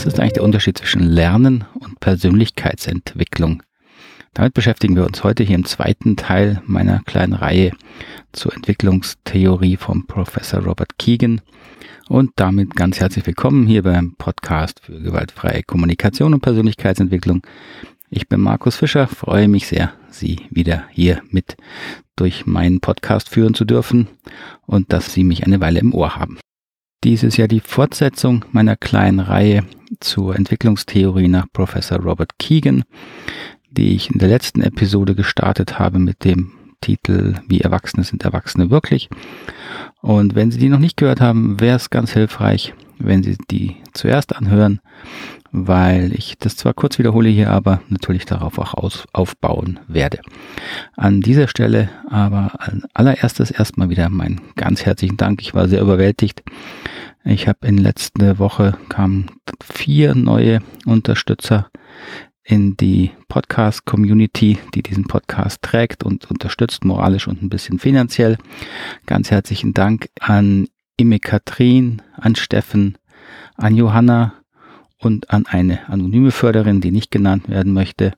Was ist eigentlich der Unterschied zwischen Lernen und Persönlichkeitsentwicklung? Damit beschäftigen wir uns heute hier im zweiten Teil meiner kleinen Reihe zur Entwicklungstheorie vom Professor Robert Keegan. Und damit ganz herzlich willkommen hier beim Podcast für gewaltfreie Kommunikation und Persönlichkeitsentwicklung. Ich bin Markus Fischer, freue mich sehr, Sie wieder hier mit durch meinen Podcast führen zu dürfen und dass Sie mich eine Weile im Ohr haben. Dies ist ja die Fortsetzung meiner kleinen Reihe zur Entwicklungstheorie nach Professor Robert Keegan, die ich in der letzten Episode gestartet habe mit dem Titel Wie Erwachsene sind Erwachsene wirklich. Und wenn Sie die noch nicht gehört haben, wäre es ganz hilfreich, wenn Sie die zuerst anhören, weil ich das zwar kurz wiederhole hier, aber natürlich darauf auch aus, aufbauen werde. An dieser Stelle aber allererstes erstmal wieder meinen ganz herzlichen Dank. Ich war sehr überwältigt. Ich habe in letzter Woche kamen vier neue Unterstützer in die Podcast-Community, die diesen Podcast trägt und unterstützt, moralisch und ein bisschen finanziell. Ganz herzlichen Dank an Ime Katrin, an Steffen, an Johanna, und an eine anonyme Förderin, die nicht genannt werden möchte.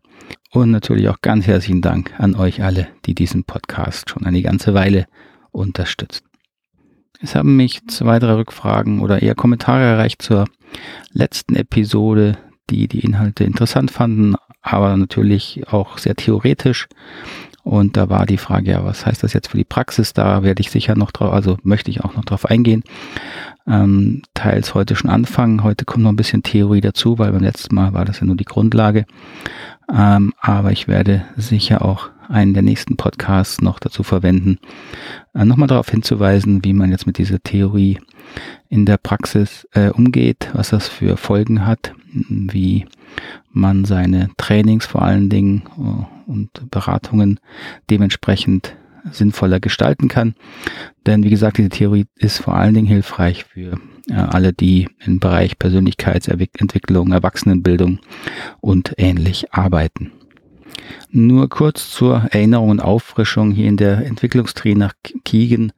Und natürlich auch ganz herzlichen Dank an euch alle, die diesen Podcast schon eine ganze Weile unterstützen. Es haben mich zwei, drei Rückfragen oder eher Kommentare erreicht zur letzten Episode, die die Inhalte interessant fanden, aber natürlich auch sehr theoretisch. Und da war die Frage, ja, was heißt das jetzt für die Praxis? Da werde ich sicher noch drauf, also möchte ich auch noch drauf eingehen ähm, teils heute schon anfangen. Heute kommt noch ein bisschen Theorie dazu, weil beim letzten Mal war das ja nur die Grundlage. Ähm, aber ich werde sicher auch einen der nächsten Podcasts noch dazu verwenden, nochmal darauf hinzuweisen, wie man jetzt mit dieser Theorie in der Praxis äh, umgeht, was das für Folgen hat, wie man seine Trainings vor allen Dingen äh, und Beratungen dementsprechend sinnvoller gestalten kann. Denn wie gesagt, diese Theorie ist vor allen Dingen hilfreich für äh, alle, die im Bereich Persönlichkeitsentwicklung, Erwachsenenbildung und ähnlich arbeiten. Nur kurz zur Erinnerung und Auffrischung hier in der Entwicklungstree nach Kiegen.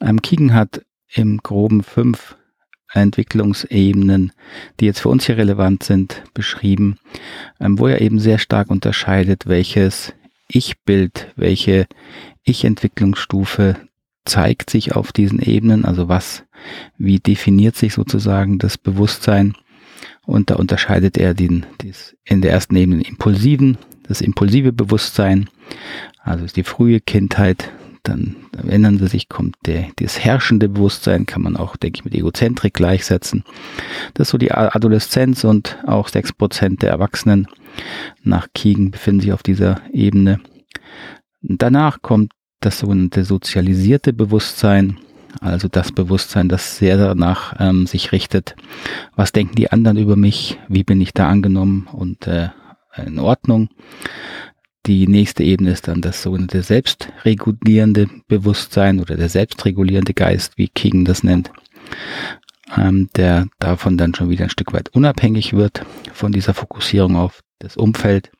Ähm, Kiegen hat im groben fünf Entwicklungsebenen, die jetzt für uns hier relevant sind, beschrieben, ähm, wo er eben sehr stark unterscheidet, welches Ich-Bild, welche Ich-Entwicklungsstufe zeigt sich auf diesen Ebenen, also was, wie definiert sich sozusagen das Bewusstsein und da unterscheidet er den, in der ersten Ebene impulsiven, das impulsive Bewusstsein, also ist die frühe Kindheit, dann ändern sie sich, kommt der, das herrschende Bewusstsein, kann man auch, denke ich, mit Egozentrik gleichsetzen. Das ist so die Adoleszenz und auch sechs Prozent der Erwachsenen nach Kiegen befinden sich auf dieser Ebene. Danach kommt das sogenannte sozialisierte Bewusstsein, also das Bewusstsein, das sehr danach ähm, sich richtet, was denken die anderen über mich, wie bin ich da angenommen und äh, in Ordnung. Die nächste Ebene ist dann das sogenannte selbstregulierende Bewusstsein oder der selbstregulierende Geist, wie King das nennt, ähm, der davon dann schon wieder ein Stück weit unabhängig wird von dieser Fokussierung auf das Umfeld,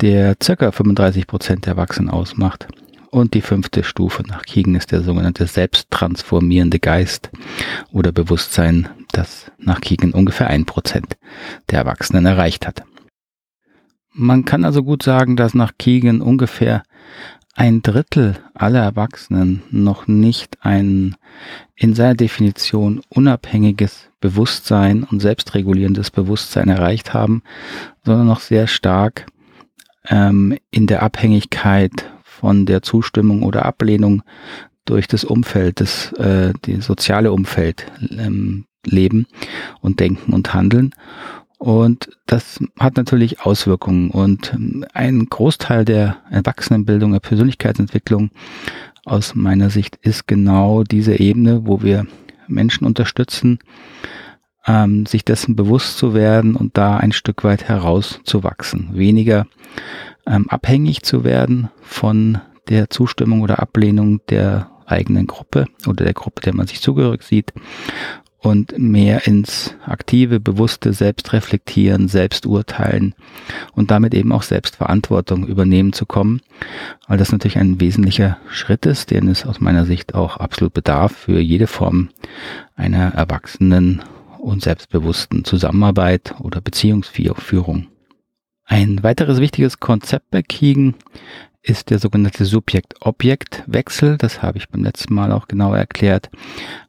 der circa 35 Prozent der Erwachsenen ausmacht und die fünfte Stufe nach Kiegen ist der sogenannte selbsttransformierende Geist oder Bewusstsein, das nach Kiegen ungefähr ein Prozent der Erwachsenen erreicht hat. Man kann also gut sagen, dass nach Kiegen ungefähr ein Drittel aller Erwachsenen noch nicht ein in seiner Definition unabhängiges Bewusstsein und selbstregulierendes Bewusstsein erreicht haben, sondern noch sehr stark ähm, in der Abhängigkeit von der Zustimmung oder Ablehnung durch das Umfeld, das äh, die soziale Umfeld ähm, leben und denken und handeln. Und das hat natürlich Auswirkungen. Und ähm, ein Großteil der Erwachsenenbildung, der Persönlichkeitsentwicklung aus meiner Sicht ist genau diese Ebene, wo wir Menschen unterstützen, ähm, sich dessen bewusst zu werden und da ein Stück weit herauszuwachsen. Weniger ähm, abhängig zu werden von der Zustimmung oder Ablehnung der eigenen Gruppe oder der Gruppe, der man sich zugehörig sieht und mehr ins aktive, bewusste Selbstreflektieren, Selbsturteilen und damit eben auch Selbstverantwortung übernehmen zu kommen, weil das natürlich ein wesentlicher Schritt ist, den es aus meiner Sicht auch absolut bedarf für jede Form einer erwachsenen und selbstbewussten Zusammenarbeit oder Beziehungsführung. Ein weiteres wichtiges Konzept bei Kiegen ist der sogenannte Subjekt-Objekt-Wechsel. Das habe ich beim letzten Mal auch genau erklärt.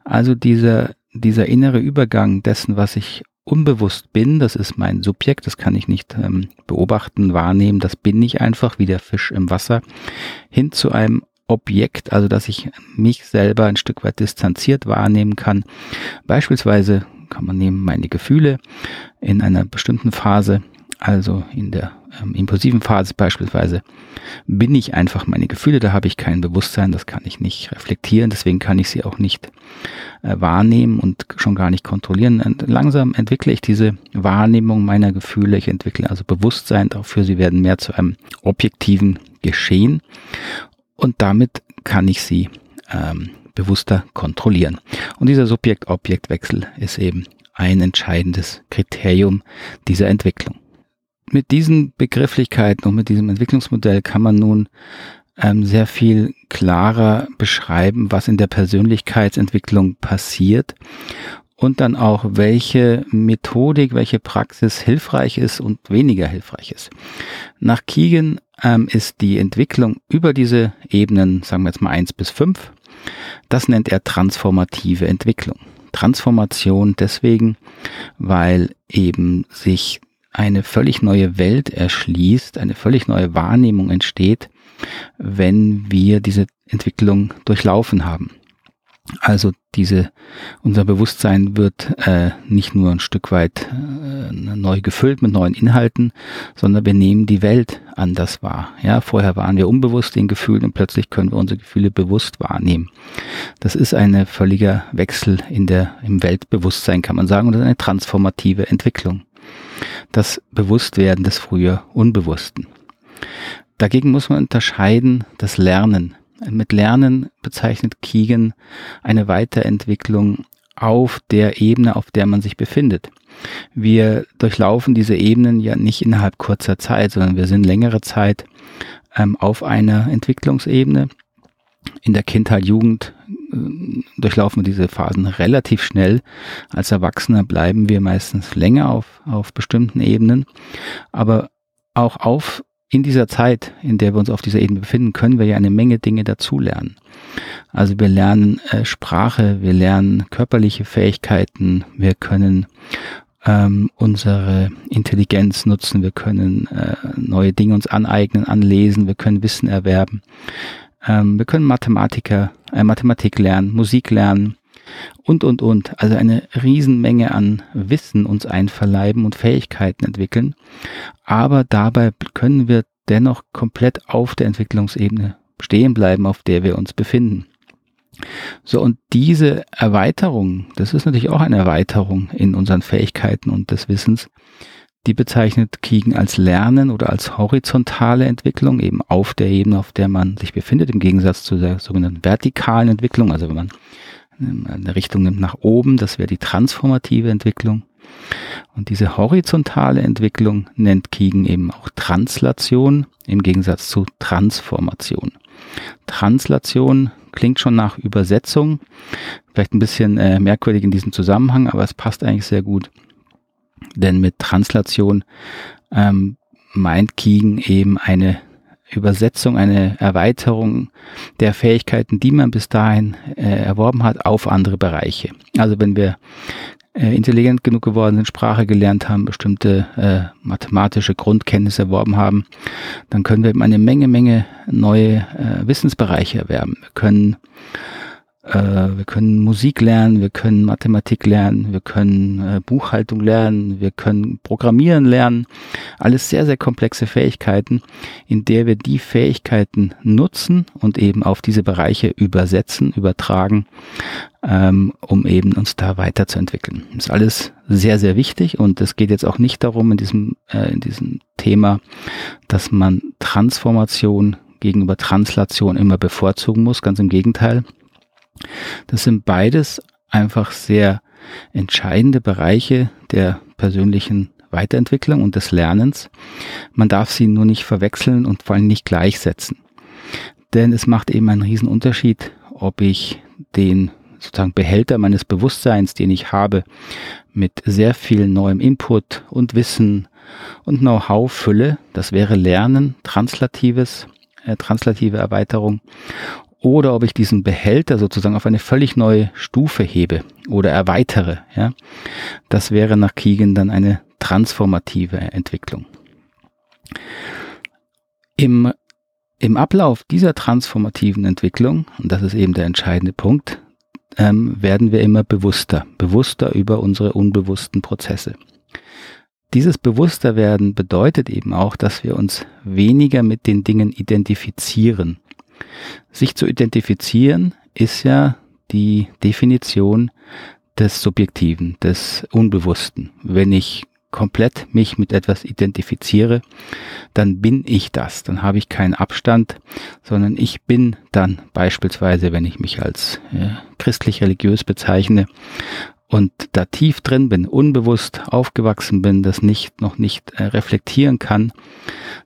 Also dieser, dieser innere Übergang dessen, was ich unbewusst bin, das ist mein Subjekt, das kann ich nicht ähm, beobachten, wahrnehmen, das bin ich einfach wie der Fisch im Wasser, hin zu einem Objekt, also dass ich mich selber ein Stück weit distanziert wahrnehmen kann. Beispielsweise kann man nehmen meine Gefühle in einer bestimmten Phase, also in der ähm, impulsiven Phase beispielsweise, bin ich einfach meine Gefühle, da habe ich kein Bewusstsein, das kann ich nicht reflektieren, deswegen kann ich sie auch nicht äh, wahrnehmen und schon gar nicht kontrollieren. Und langsam entwickle ich diese Wahrnehmung meiner Gefühle, ich entwickle also Bewusstsein dafür, sie werden mehr zu einem objektiven Geschehen und damit kann ich sie ähm, bewusster kontrollieren. Und dieser Subjekt-Objekt-Wechsel ist eben ein entscheidendes Kriterium dieser Entwicklung. Mit diesen Begrifflichkeiten und mit diesem Entwicklungsmodell kann man nun ähm, sehr viel klarer beschreiben, was in der Persönlichkeitsentwicklung passiert und dann auch, welche Methodik, welche Praxis hilfreich ist und weniger hilfreich ist. Nach Keegan ähm, ist die Entwicklung über diese Ebenen, sagen wir jetzt mal eins bis fünf, das nennt er transformative Entwicklung. Transformation deswegen, weil eben sich eine völlig neue Welt erschließt, eine völlig neue Wahrnehmung entsteht, wenn wir diese Entwicklung durchlaufen haben. Also diese, unser Bewusstsein wird äh, nicht nur ein Stück weit äh, neu gefüllt mit neuen Inhalten, sondern wir nehmen die Welt anders wahr. Ja, vorher waren wir unbewusst in Gefühlen und plötzlich können wir unsere Gefühle bewusst wahrnehmen. Das ist ein völliger Wechsel in der, im Weltbewusstsein, kann man sagen, und eine transformative Entwicklung. Das Bewusstwerden des früher Unbewussten. Dagegen muss man unterscheiden das Lernen mit Lernen bezeichnet Keegan eine Weiterentwicklung auf der Ebene, auf der man sich befindet. Wir durchlaufen diese Ebenen ja nicht innerhalb kurzer Zeit, sondern wir sind längere Zeit ähm, auf einer Entwicklungsebene. In der Kindheit, Jugend äh, durchlaufen wir diese Phasen relativ schnell. Als Erwachsener bleiben wir meistens länger auf, auf bestimmten Ebenen. Aber auch auf in dieser Zeit, in der wir uns auf dieser Ebene befinden, können wir ja eine Menge Dinge dazulernen. Also wir lernen äh, Sprache, wir lernen körperliche Fähigkeiten, wir können ähm, unsere Intelligenz nutzen, wir können äh, neue Dinge uns aneignen, anlesen, wir können Wissen erwerben, ähm, wir können Mathematiker, äh, Mathematik lernen, Musik lernen, und, und, und. Also eine Riesenmenge an Wissen uns einverleiben und Fähigkeiten entwickeln. Aber dabei können wir dennoch komplett auf der Entwicklungsebene stehen bleiben, auf der wir uns befinden. So, und diese Erweiterung, das ist natürlich auch eine Erweiterung in unseren Fähigkeiten und des Wissens, die bezeichnet Keegan als Lernen oder als horizontale Entwicklung, eben auf der Ebene, auf der man sich befindet, im Gegensatz zu der sogenannten vertikalen Entwicklung, also wenn man eine Richtung nimmt nach oben, das wäre die transformative Entwicklung. Und diese horizontale Entwicklung nennt Keegan eben auch Translation im Gegensatz zu Transformation. Translation klingt schon nach Übersetzung, vielleicht ein bisschen äh, merkwürdig in diesem Zusammenhang, aber es passt eigentlich sehr gut. Denn mit Translation ähm, meint Keegan eben eine Übersetzung, eine Erweiterung der Fähigkeiten, die man bis dahin äh, erworben hat, auf andere Bereiche. Also wenn wir äh, intelligent genug geworden sind, Sprache gelernt haben, bestimmte äh, mathematische Grundkenntnisse erworben haben, dann können wir eben eine Menge, Menge neue äh, Wissensbereiche erwerben. Wir können wir können Musik lernen, wir können Mathematik lernen, wir können äh, Buchhaltung lernen, wir können Programmieren lernen. Alles sehr, sehr komplexe Fähigkeiten, in der wir die Fähigkeiten nutzen und eben auf diese Bereiche übersetzen, übertragen, ähm, um eben uns da weiterzuentwickeln. Das ist alles sehr, sehr wichtig und es geht jetzt auch nicht darum in diesem, äh, in diesem Thema, dass man Transformation gegenüber Translation immer bevorzugen muss. Ganz im Gegenteil. Das sind beides einfach sehr entscheidende Bereiche der persönlichen Weiterentwicklung und des Lernens. Man darf sie nur nicht verwechseln und vor allem nicht gleichsetzen. Denn es macht eben einen riesen Unterschied, ob ich den sozusagen Behälter meines Bewusstseins, den ich habe, mit sehr viel neuem Input und Wissen und Know-how fülle. Das wäre Lernen, translatives, äh, translative Erweiterung. Oder ob ich diesen Behälter sozusagen auf eine völlig neue Stufe hebe oder erweitere. Ja? Das wäre nach Keegan dann eine transformative Entwicklung. Im, Im Ablauf dieser transformativen Entwicklung, und das ist eben der entscheidende Punkt, ähm, werden wir immer bewusster, bewusster über unsere unbewussten Prozesse. Dieses Bewussterwerden bedeutet eben auch, dass wir uns weniger mit den Dingen identifizieren. Sich zu identifizieren ist ja die Definition des Subjektiven, des Unbewussten. Wenn ich komplett mich mit etwas identifiziere, dann bin ich das. Dann habe ich keinen Abstand, sondern ich bin dann beispielsweise, wenn ich mich als äh, christlich-religiös bezeichne und da tief drin bin, unbewusst aufgewachsen bin, das nicht noch nicht äh, reflektieren kann,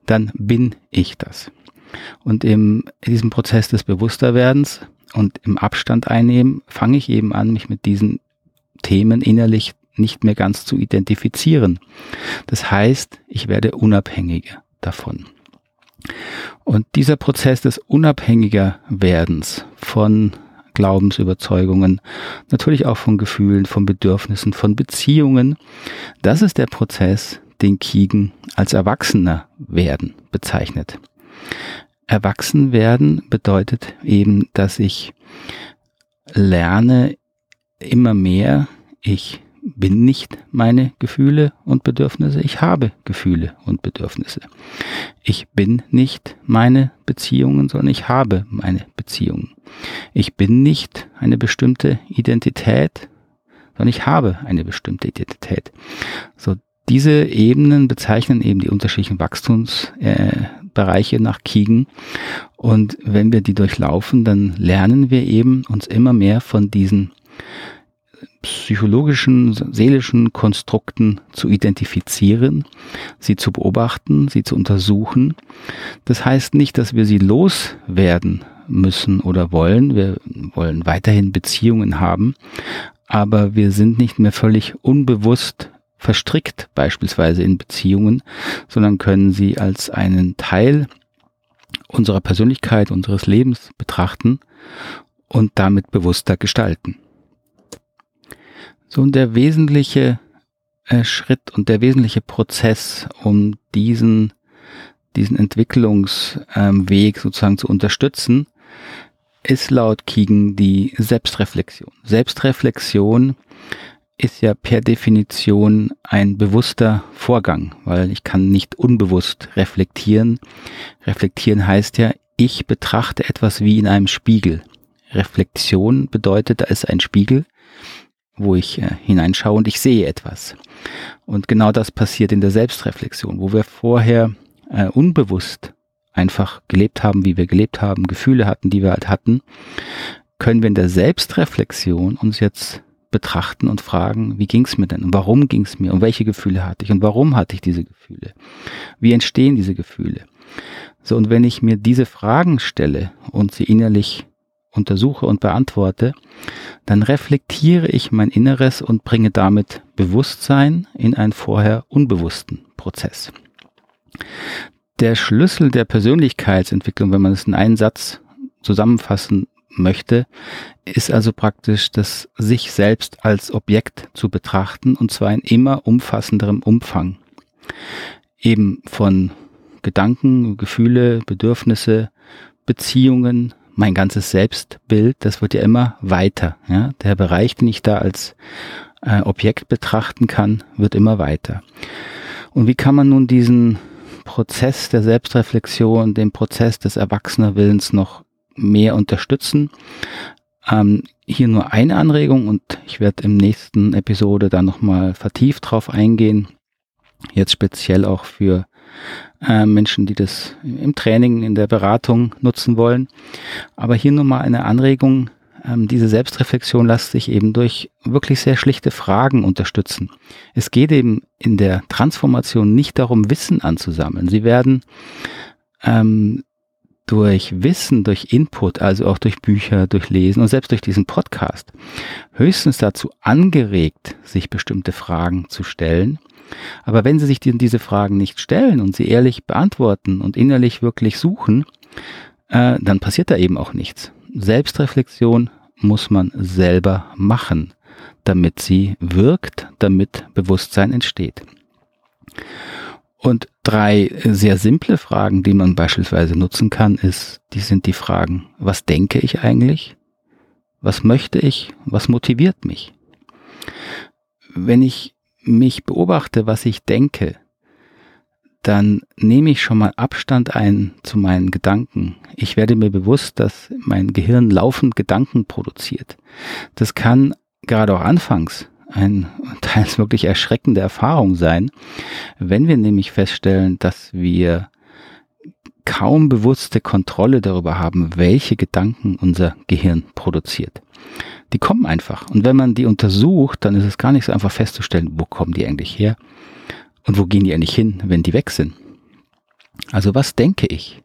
dann bin ich das. Und im, in diesem Prozess des Bewussterwerdens und im Abstand einnehmen, fange ich eben an, mich mit diesen Themen innerlich nicht mehr ganz zu identifizieren. Das heißt, ich werde unabhängiger davon. Und dieser Prozess des unabhängiger Werdens von Glaubensüberzeugungen, natürlich auch von Gefühlen, von Bedürfnissen, von Beziehungen, das ist der Prozess, den Kiegen als Erwachsener werden bezeichnet. Erwachsen werden bedeutet eben, dass ich lerne immer mehr, ich bin nicht meine Gefühle und Bedürfnisse, ich habe Gefühle und Bedürfnisse. Ich bin nicht meine Beziehungen, sondern ich habe meine Beziehungen. Ich bin nicht eine bestimmte Identität, sondern ich habe eine bestimmte Identität. So, diese Ebenen bezeichnen eben die unterschiedlichen Wachstumsbereiche äh, nach Kiegen. Und wenn wir die durchlaufen, dann lernen wir eben uns immer mehr von diesen psychologischen, seelischen Konstrukten zu identifizieren, sie zu beobachten, sie zu untersuchen. Das heißt nicht, dass wir sie loswerden müssen oder wollen. Wir wollen weiterhin Beziehungen haben, aber wir sind nicht mehr völlig unbewusst verstrickt beispielsweise in Beziehungen, sondern können sie als einen Teil unserer Persönlichkeit, unseres Lebens betrachten und damit bewusster gestalten. So, und der wesentliche äh, Schritt und der wesentliche Prozess, um diesen, diesen Entwicklungsweg ähm, sozusagen zu unterstützen, ist laut Kiegen die Selbstreflexion. Selbstreflexion ist ja per Definition ein bewusster Vorgang, weil ich kann nicht unbewusst reflektieren. Reflektieren heißt ja, ich betrachte etwas wie in einem Spiegel. Reflexion bedeutet, da ist ein Spiegel wo ich äh, hineinschaue und ich sehe etwas. Und genau das passiert in der Selbstreflexion, wo wir vorher äh, unbewusst einfach gelebt haben, wie wir gelebt haben, Gefühle hatten, die wir halt hatten, können wir in der Selbstreflexion uns jetzt betrachten und fragen, wie ging es mir denn und warum ging es mir und welche Gefühle hatte ich und warum hatte ich diese Gefühle? Wie entstehen diese Gefühle? So, und wenn ich mir diese Fragen stelle und sie innerlich untersuche und beantworte, dann reflektiere ich mein Inneres und bringe damit Bewusstsein in einen vorher unbewussten Prozess. Der Schlüssel der Persönlichkeitsentwicklung, wenn man es in einen Satz zusammenfassen möchte, ist also praktisch das sich selbst als Objekt zu betrachten und zwar in immer umfassenderem Umfang. Eben von Gedanken, Gefühle, Bedürfnisse, Beziehungen, mein ganzes Selbstbild, das wird ja immer weiter. Ja? Der Bereich, den ich da als äh, Objekt betrachten kann, wird immer weiter. Und wie kann man nun diesen Prozess der Selbstreflexion, den Prozess des Erwachsenerwillens noch mehr unterstützen? Ähm, hier nur eine Anregung und ich werde im nächsten Episode da nochmal vertieft drauf eingehen. Jetzt speziell auch für äh, Menschen, die das im Training, in der Beratung nutzen wollen. Aber hier nur mal eine Anregung. Ähm, diese Selbstreflexion lässt sich eben durch wirklich sehr schlichte Fragen unterstützen. Es geht eben in der Transformation nicht darum, Wissen anzusammeln. Sie werden ähm, durch Wissen, durch Input, also auch durch Bücher, durch Lesen und selbst durch diesen Podcast höchstens dazu angeregt, sich bestimmte Fragen zu stellen. Aber wenn Sie sich diese Fragen nicht stellen und sie ehrlich beantworten und innerlich wirklich suchen, äh, dann passiert da eben auch nichts. Selbstreflexion muss man selber machen, damit sie wirkt, damit Bewusstsein entsteht. Und drei sehr simple Fragen, die man beispielsweise nutzen kann, ist, die sind die Fragen, was denke ich eigentlich? Was möchte ich? Was motiviert mich? Wenn ich mich beobachte, was ich denke, dann nehme ich schon mal Abstand ein zu meinen Gedanken. Ich werde mir bewusst, dass mein Gehirn laufend Gedanken produziert. Das kann gerade auch anfangs ein teils wirklich erschreckende Erfahrung sein, wenn wir nämlich feststellen, dass wir kaum bewusste Kontrolle darüber haben, welche Gedanken unser Gehirn produziert. Die kommen einfach. Und wenn man die untersucht, dann ist es gar nicht so einfach festzustellen, wo kommen die eigentlich her und wo gehen die eigentlich hin, wenn die weg sind. Also was denke ich?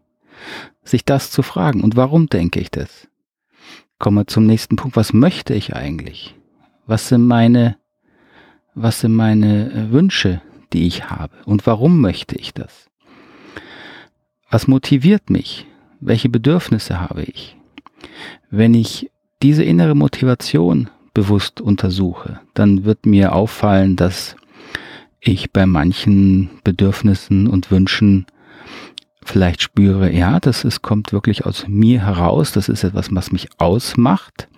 Sich das zu fragen und warum denke ich das? Kommen wir zum nächsten Punkt. Was möchte ich eigentlich? Was sind meine, was sind meine äh, Wünsche, die ich habe? Und warum möchte ich das? Was motiviert mich? Welche Bedürfnisse habe ich? Wenn ich diese innere Motivation bewusst untersuche, dann wird mir auffallen, dass ich bei manchen Bedürfnissen und Wünschen vielleicht spüre, ja, das ist, kommt wirklich aus mir heraus, das ist etwas, was mich ausmacht.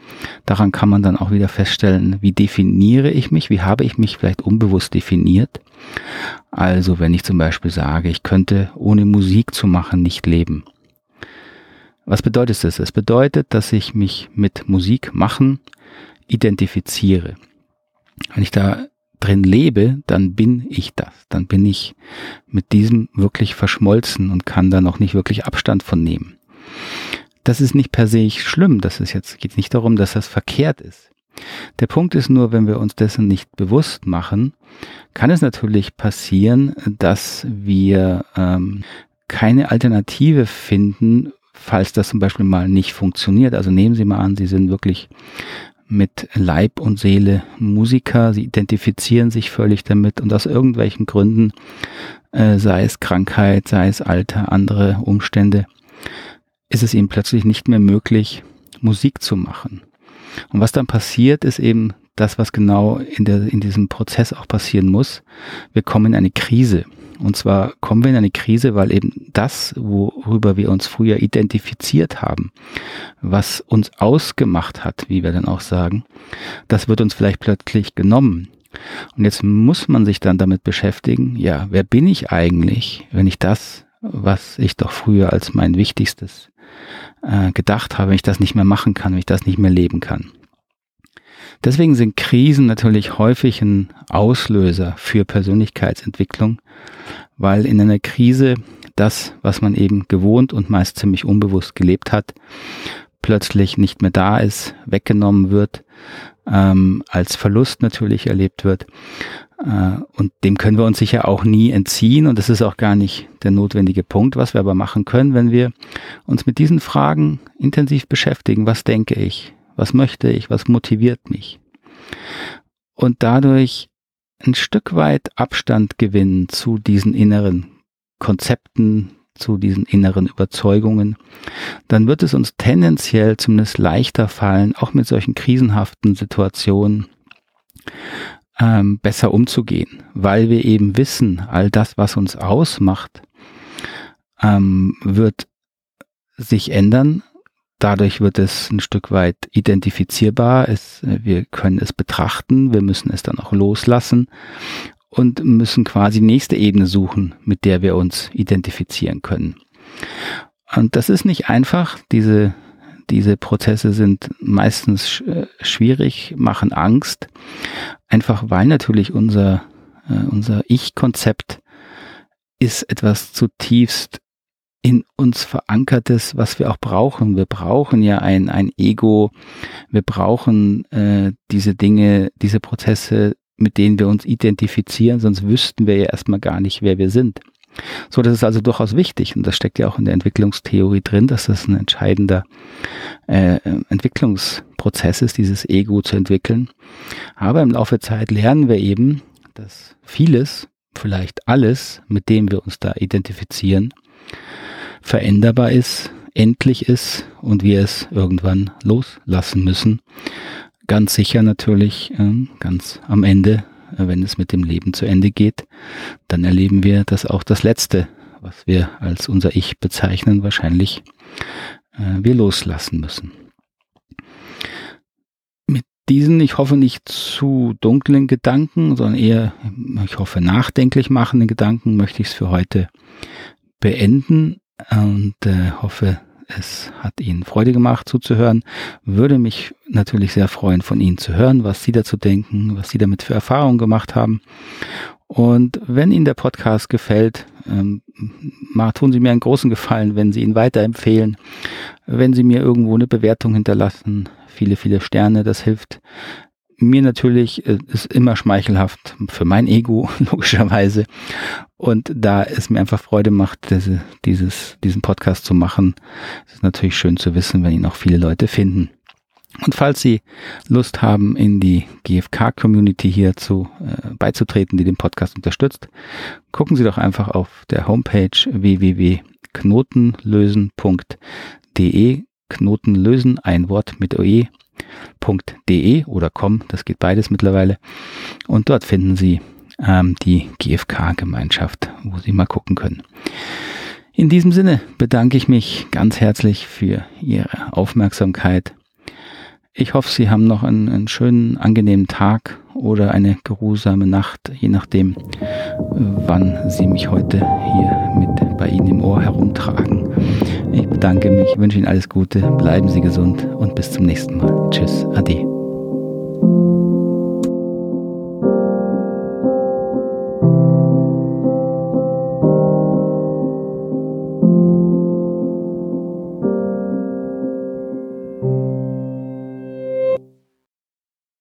Daran kann man dann auch wieder feststellen, wie definiere ich mich, wie habe ich mich vielleicht unbewusst definiert. Also wenn ich zum Beispiel sage, ich könnte ohne Musik zu machen nicht leben, was bedeutet das? Es bedeutet, dass ich mich mit Musik machen identifiziere. Wenn ich da drin lebe, dann bin ich das. Dann bin ich mit diesem wirklich verschmolzen und kann da noch nicht wirklich Abstand von nehmen. Das ist nicht per se schlimm. Das ist jetzt, geht nicht darum, dass das verkehrt ist. Der Punkt ist nur, wenn wir uns dessen nicht bewusst machen, kann es natürlich passieren, dass wir ähm, keine Alternative finden, falls das zum Beispiel mal nicht funktioniert. Also nehmen Sie mal an, Sie sind wirklich mit Leib und Seele Musiker, sie identifizieren sich völlig damit und aus irgendwelchen Gründen, äh, sei es Krankheit, sei es Alter, andere Umstände, ist es ihnen plötzlich nicht mehr möglich, Musik zu machen. Und was dann passiert, ist eben das, was genau in, der, in diesem Prozess auch passieren muss. Wir kommen in eine Krise. Und zwar kommen wir in eine Krise, weil eben das, worüber wir uns früher identifiziert haben, was uns ausgemacht hat, wie wir dann auch sagen, das wird uns vielleicht plötzlich genommen. Und jetzt muss man sich dann damit beschäftigen, ja, wer bin ich eigentlich, wenn ich das, was ich doch früher als mein wichtigstes äh, gedacht habe, wenn ich das nicht mehr machen kann, wenn ich das nicht mehr leben kann. Deswegen sind Krisen natürlich häufig ein Auslöser für Persönlichkeitsentwicklung, weil in einer Krise das, was man eben gewohnt und meist ziemlich unbewusst gelebt hat, plötzlich nicht mehr da ist, weggenommen wird, ähm, als Verlust natürlich erlebt wird. Äh, und dem können wir uns sicher auch nie entziehen. Und das ist auch gar nicht der notwendige Punkt. Was wir aber machen können, wenn wir uns mit diesen Fragen intensiv beschäftigen. Was denke ich? Was möchte ich? Was motiviert mich? Und dadurch ein Stück weit Abstand gewinnen zu diesen inneren Konzepten, zu diesen inneren Überzeugungen, dann wird es uns tendenziell zumindest leichter fallen, auch mit solchen krisenhaften Situationen ähm, besser umzugehen, weil wir eben wissen, all das, was uns ausmacht, ähm, wird sich ändern Dadurch wird es ein Stück weit identifizierbar. Es, wir können es betrachten, wir müssen es dann auch loslassen und müssen quasi nächste Ebene suchen, mit der wir uns identifizieren können. Und das ist nicht einfach. Diese, diese Prozesse sind meistens äh, schwierig, machen Angst, einfach weil natürlich unser, äh, unser Ich-Konzept ist etwas zutiefst in uns verankertes, was wir auch brauchen. Wir brauchen ja ein, ein Ego, wir brauchen äh, diese Dinge, diese Prozesse, mit denen wir uns identifizieren, sonst wüssten wir ja erstmal gar nicht, wer wir sind. So, das ist also durchaus wichtig und das steckt ja auch in der Entwicklungstheorie drin, dass das ein entscheidender äh, Entwicklungsprozess ist, dieses Ego zu entwickeln. Aber im Laufe der Zeit lernen wir eben, dass vieles, vielleicht alles, mit dem wir uns da identifizieren, veränderbar ist, endlich ist und wir es irgendwann loslassen müssen. Ganz sicher natürlich, äh, ganz am Ende wenn es mit dem Leben zu Ende geht, dann erleben wir, dass auch das Letzte, was wir als unser Ich bezeichnen, wahrscheinlich äh, wir loslassen müssen. Mit diesen, ich hoffe, nicht zu dunklen Gedanken, sondern eher, ich hoffe, nachdenklich machenden Gedanken möchte ich es für heute beenden und äh, hoffe, es hat Ihnen Freude gemacht zuzuhören. Würde mich natürlich sehr freuen, von Ihnen zu hören, was Sie dazu denken, was Sie damit für Erfahrungen gemacht haben. Und wenn Ihnen der Podcast gefällt, ähm, tun Sie mir einen großen Gefallen, wenn Sie ihn weiterempfehlen, wenn Sie mir irgendwo eine Bewertung hinterlassen, viele, viele Sterne, das hilft mir natürlich äh, ist immer schmeichelhaft für mein Ego, logischerweise. Und da es mir einfach Freude macht, diese, dieses, diesen Podcast zu machen, ist es natürlich schön zu wissen, wenn ihn auch viele Leute finden. Und falls Sie Lust haben, in die GFK-Community hier zu, äh, beizutreten, die den Podcast unterstützt, gucken Sie doch einfach auf der Homepage www.knotenlösen.de. Knotenlösen, ein Wort mit OE .de oder com, das geht beides mittlerweile. Und dort finden Sie ähm, die GFK-Gemeinschaft, wo Sie mal gucken können. In diesem Sinne bedanke ich mich ganz herzlich für Ihre Aufmerksamkeit. Ich hoffe, Sie haben noch einen, einen schönen, angenehmen Tag oder eine geruhsame Nacht, je nachdem, wann Sie mich heute hier mit bei Ihnen im Ohr herumtragen. Ich bedanke mich, wünsche Ihnen alles Gute, bleiben Sie gesund und bis zum nächsten Mal. Tschüss, Ade.